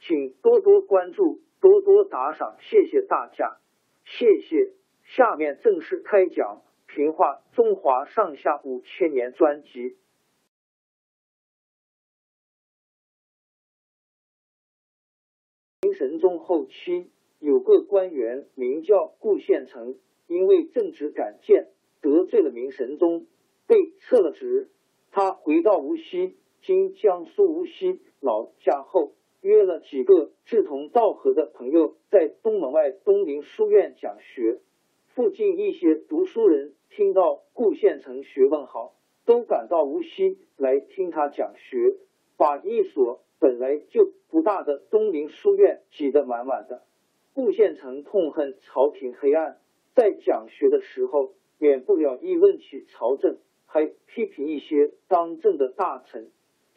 请多多关注，多多打赏，谢谢大家，谢谢。下面正式开讲《评话中华上下五千年》专辑。明神宗后期有个官员名叫顾宪成，因为正直敢谏得罪了明神宗，被撤了职。他回到无锡（今江苏无锡）老家后。约了几个志同道合的朋友，在东门外东林书院讲学。附近一些读书人听到顾县城学问好，都赶到无锡来听他讲学，把一所本来就不大的东林书院挤得满满的。顾县城痛恨朝廷黑暗，在讲学的时候，免不了议论起朝政，还批评一些当政的大臣。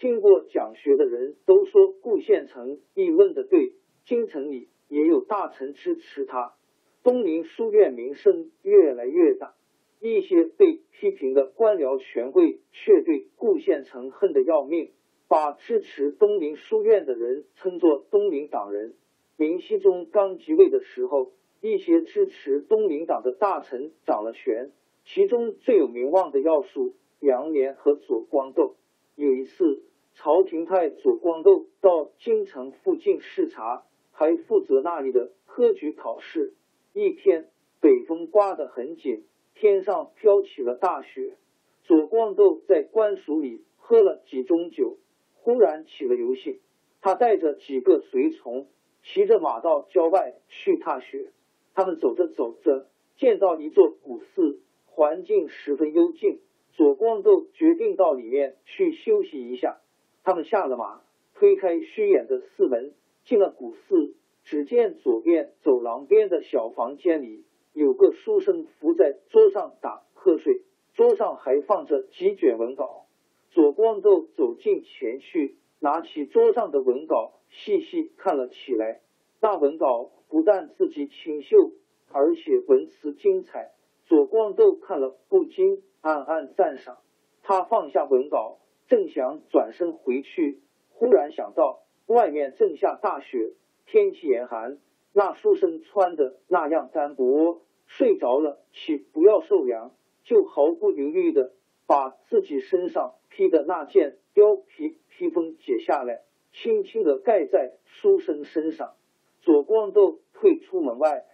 听过讲学的人都说顾县城议论的对，京城里也有大臣支持他。东林书院名声越来越大，一些被批评的官僚权贵却对顾县城恨得要命，把支持东林书院的人称作东林党人。明熹宗刚即位的时候，一些支持东林党的大臣掌了权，其中最有名望的要数杨涟和左光斗。有一次，朝廷派左光斗到京城附近视察，还负责那里的科举考试。一天，北风刮得很紧，天上飘起了大雪。左光斗在官署里喝了几盅酒，忽然起了游兴。他带着几个随从，骑着马到郊外去踏雪。他们走着走着，见到一座古寺，环境十分幽静。左光斗决定到里面去休息一下。他们下了马，推开虚掩的寺门，进了古寺。只见左边走廊边的小房间里有个书生伏在桌上打瞌睡，桌上还放着几卷文稿。左光斗走近前去，拿起桌上的文稿细细看了起来。那文稿不但字迹清秀，而且文辞精彩。左光斗看了不禁。暗暗赞赏，他放下文稿，正想转身回去，忽然想到外面正下大雪，天气严寒，那书生穿的那样单薄，睡着了岂不要受凉？就毫不犹豫的把自己身上披的那件貂皮披风解下来，轻轻的盖在书生身上。左光斗退出门外，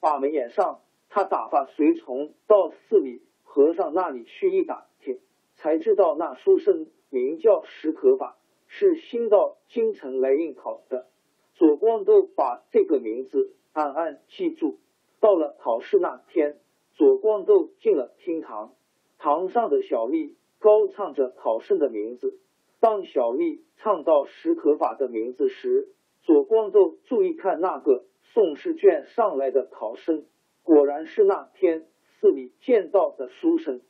把门掩上，他打发随从到寺里。和尚那里去一打，才知道那书生名叫石可法，是新到京城来应考的。左光斗把这个名字暗暗记住。到了考试那天，左光斗进了厅堂，堂上的小丽高唱着考生的名字。当小丽唱到石可法的名字时，左光斗注意看那个送试卷上来的考生，果然是那天。寺里见到的书生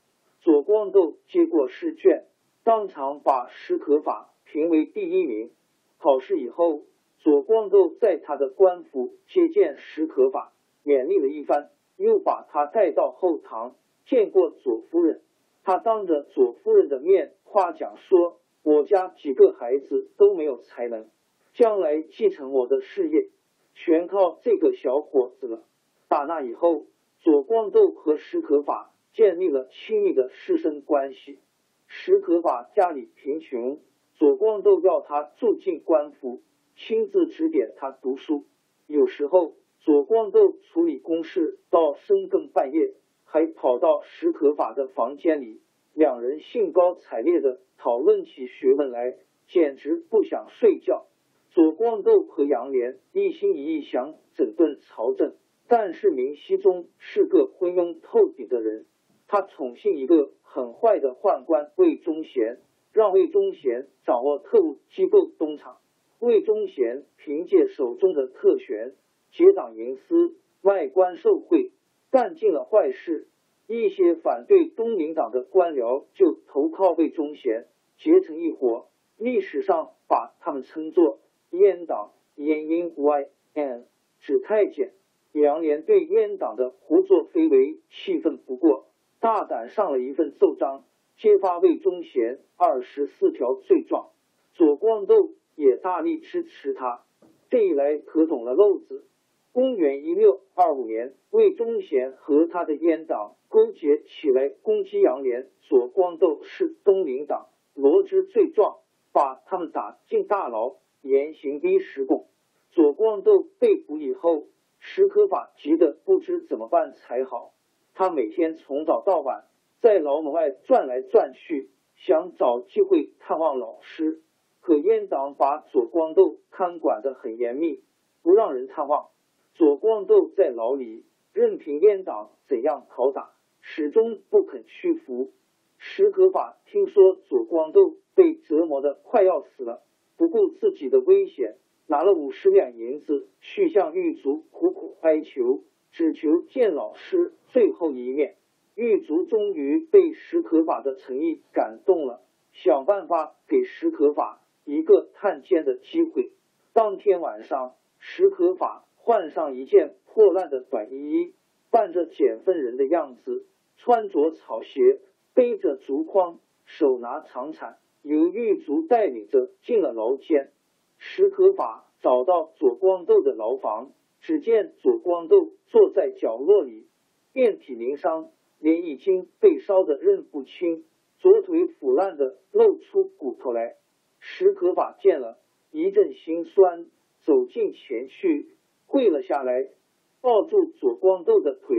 左光斗接过试卷，当场把史可法评为第一名。考试以后，左光斗在他的官府接见史可法，勉励了一番，又把他带到后堂见过左夫人。他当着左夫人的面夸奖说：“我家几个孩子都没有才能，将来继承我的事业，全靠这个小伙子了。”打那以后，左光斗和史可法建立了亲密的师生关系。石可法家里贫穷，左光斗要他住进官府。亲自指点他读书，有时候左光斗处理公事到深更半夜，还跑到石可法的房间里，两人兴高采烈的讨论起学问来，简直不想睡觉。左光斗和杨莲一心一意想整顿朝政，但是明熹宗是个昏庸透顶的人，他宠幸一个很坏的宦官魏忠贤，让魏忠贤掌握特务机构东厂。魏忠贤凭借手中的特权，结党营私，外官受贿，干尽了坏事。一些反对东林党的官僚就投靠魏忠贤，结成一伙。历史上把他们称作阉党。阉因 y n 指太监。杨涟对阉党的胡作非为气愤不过，大胆上了一份奏章，揭发魏忠贤二十四条罪状。左光斗。也大力支持他，这一来可捅了漏子。公元一六二五年，魏忠贤和他的阉党勾结起来攻击杨涟，左光斗是东林党，罗织罪状，把他们打进大牢，严刑逼实供。左光斗被捕以后，史可法急得不知怎么办才好。他每天从早到晚在牢门外转来转去，想找机会探望老师。可阉党把左光斗看管的很严密，不让人探望。左光斗在牢里任凭阉党怎样拷打，始终不肯屈服。石可法听说左光斗被折磨的快要死了，不顾自己的危险，拿了五十两银子去向狱卒苦苦哀求，只求见老师最后一面。狱卒终于被石可法的诚意感动了，想办法给石可法。一个探监的机会。当天晚上，石可法换上一件破烂的短衣，扮着捡粪人的样子，穿着草鞋，背着竹筐，手拿长铲，由狱卒带领着进了牢监。石可法找到左光斗的牢房，只见左光斗坐在角落里，遍体鳞伤，脸已经被烧得认不清，左腿腐烂的露出骨头来。石可法见了一阵心酸，走近前去跪了下来，抱住左光斗的腿，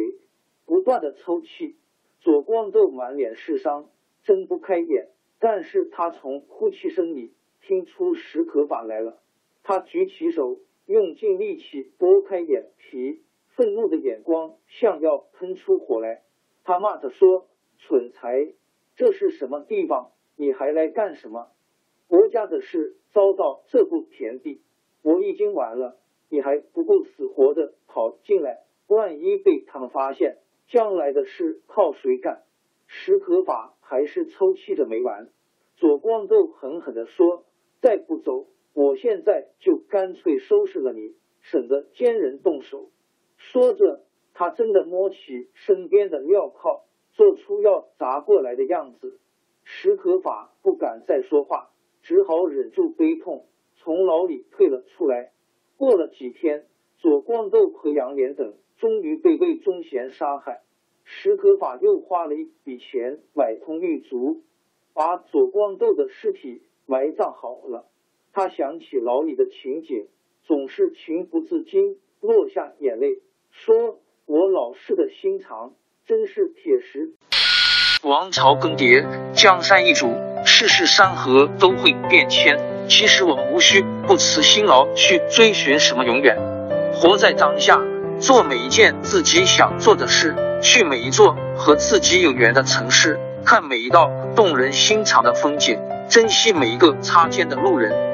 不断的抽泣。左光斗满脸是伤，睁不开眼，但是他从呼气声里听出石可法来了。他举起手，用尽力气拨开眼皮，愤怒的眼光像要喷出火来。他骂着说：“蠢材，这是什么地方？你还来干什么？”国家的事遭到这步田地，我已经完了，你还不够死活的跑进来，万一被他们发现，将来的事靠谁干？石可法还是抽泣着没完。左光斗狠狠的说：“再不走，我现在就干脆收拾了你，省得奸人动手。”说着，他真的摸起身边的镣铐，做出要砸过来的样子。石可法不敢再说话。只好忍住悲痛，从牢里退了出来。过了几天，左光斗和杨涟等终于被魏忠贤杀害。石可法又花了一笔钱买通狱卒，把左光斗的尸体埋葬好了。他想起牢里的情景，总是情不自禁落下眼泪，说：“我老师的心肠真是铁石。”王朝更迭，江山易主，世事山河都会变迁。其实我们无需不辞辛劳去追寻什么永远，活在当下，做每一件自己想做的事，去每一座和自己有缘的城市，看每一道动人心肠的风景，珍惜每一个擦肩的路人。